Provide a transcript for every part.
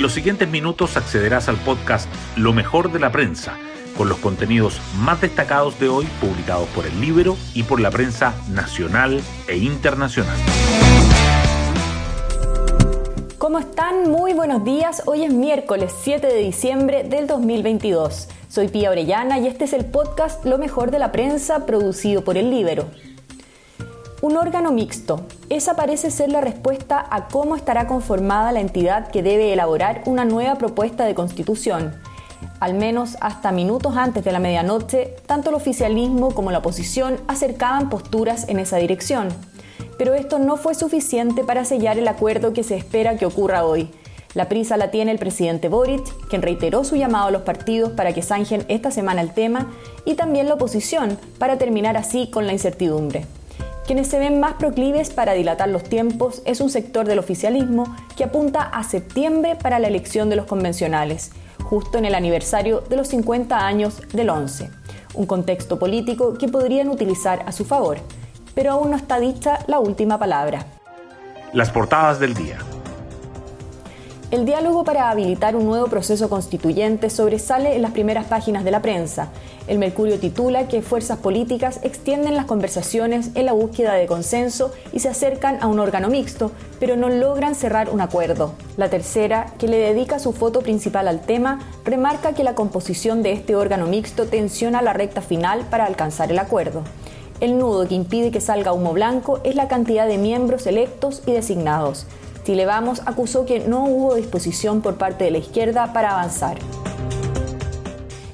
En los siguientes minutos accederás al podcast Lo mejor de la prensa, con los contenidos más destacados de hoy publicados por el Libro y por la prensa nacional e internacional. ¿Cómo están? Muy buenos días. Hoy es miércoles 7 de diciembre del 2022. Soy Pía Orellana y este es el podcast Lo mejor de la prensa producido por el Libro. Un órgano mixto. Esa parece ser la respuesta a cómo estará conformada la entidad que debe elaborar una nueva propuesta de constitución. Al menos hasta minutos antes de la medianoche, tanto el oficialismo como la oposición acercaban posturas en esa dirección. Pero esto no fue suficiente para sellar el acuerdo que se espera que ocurra hoy. La prisa la tiene el presidente Boric, quien reiteró su llamado a los partidos para que zanjen esta semana el tema, y también la oposición, para terminar así con la incertidumbre. Quienes se ven más proclives para dilatar los tiempos es un sector del oficialismo que apunta a septiembre para la elección de los convencionales, justo en el aniversario de los 50 años del 11, un contexto político que podrían utilizar a su favor, pero aún no está dicha la última palabra. Las portadas del día. El diálogo para habilitar un nuevo proceso constituyente sobresale en las primeras páginas de la prensa. El Mercurio titula que fuerzas políticas extienden las conversaciones en la búsqueda de consenso y se acercan a un órgano mixto, pero no logran cerrar un acuerdo. La tercera, que le dedica su foto principal al tema, remarca que la composición de este órgano mixto tensiona la recta final para alcanzar el acuerdo. El nudo que impide que salga humo blanco es la cantidad de miembros electos y designados. Chile Vamos acusó que no hubo disposición por parte de la izquierda para avanzar.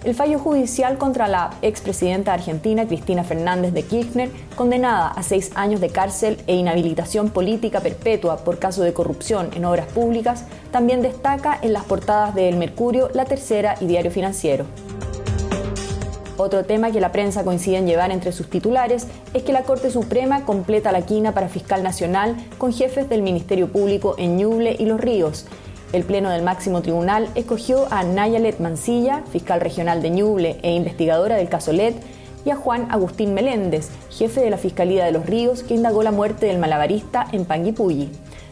El fallo judicial contra la expresidenta argentina Cristina Fernández de Kirchner, condenada a seis años de cárcel e inhabilitación política perpetua por caso de corrupción en obras públicas, también destaca en las portadas de El Mercurio, La Tercera y Diario Financiero. Otro tema que la prensa coincide en llevar entre sus titulares es que la Corte Suprema completa la quina para fiscal nacional con jefes del Ministerio Público en Ñuble y Los Ríos. El Pleno del Máximo Tribunal escogió a Nayalet Mancilla, fiscal regional de Ñuble e investigadora del caso LED, y a Juan Agustín Meléndez, jefe de la Fiscalía de Los Ríos, que indagó la muerte del malabarista en Panguipulli.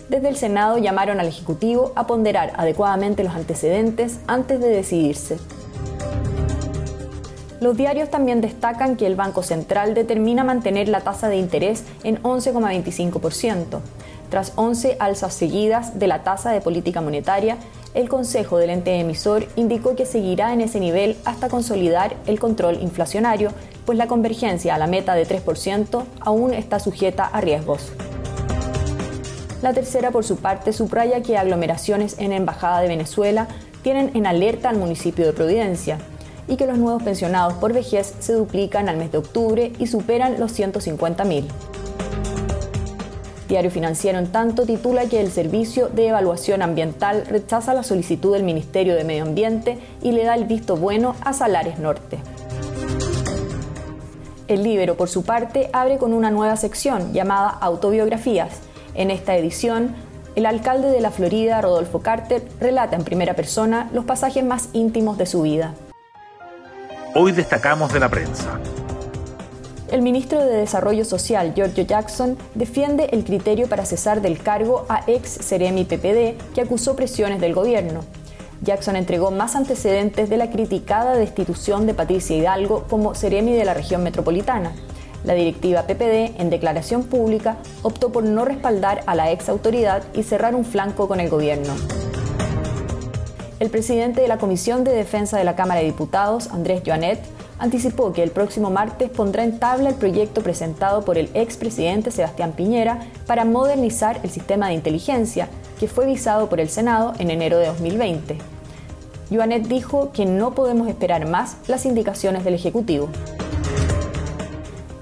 Desde el Senado llamaron al Ejecutivo a ponderar adecuadamente los antecedentes antes de decidirse. Los diarios también destacan que el Banco Central determina mantener la tasa de interés en 11,25%. Tras 11 alzas seguidas de la tasa de política monetaria, el Consejo del ente emisor indicó que seguirá en ese nivel hasta consolidar el control inflacionario, pues la convergencia a la meta de 3% aún está sujeta a riesgos. La tercera, por su parte, subraya que aglomeraciones en Embajada de Venezuela tienen en alerta al municipio de Providencia y que los nuevos pensionados por vejez se duplican al mes de octubre y superan los 150.000. Diario Financiero, en tanto, titula que el Servicio de Evaluación Ambiental rechaza la solicitud del Ministerio de Medio Ambiente y le da el visto bueno a Salares Norte. El Libero, por su parte, abre con una nueva sección llamada Autobiografías. En esta edición, el alcalde de la Florida, Rodolfo Carter, relata en primera persona los pasajes más íntimos de su vida. Hoy destacamos de la prensa. El ministro de Desarrollo Social, Giorgio Jackson, defiende el criterio para cesar del cargo a ex Ceremi PPD que acusó presiones del gobierno. Jackson entregó más antecedentes de la criticada destitución de Patricia Hidalgo como Ceremi de la región metropolitana. La directiva PPD, en declaración pública, optó por no respaldar a la ex autoridad y cerrar un flanco con el gobierno. El presidente de la Comisión de Defensa de la Cámara de Diputados, Andrés Joanet, anticipó que el próximo martes pondrá en tabla el proyecto presentado por el expresidente Sebastián Piñera para modernizar el sistema de inteligencia que fue visado por el Senado en enero de 2020. Joanet dijo que no podemos esperar más las indicaciones del Ejecutivo.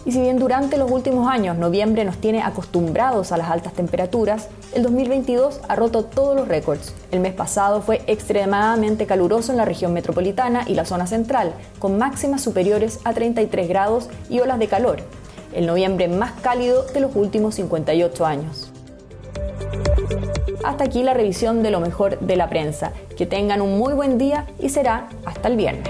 Y si bien durante los últimos años noviembre nos tiene acostumbrados a las altas temperaturas, el 2022 ha roto todos los récords. El mes pasado fue extremadamente caluroso en la región metropolitana y la zona central, con máximas superiores a 33 grados y olas de calor. El noviembre más cálido de los últimos 58 años. Hasta aquí la revisión de lo mejor de la prensa. Que tengan un muy buen día y será hasta el viernes.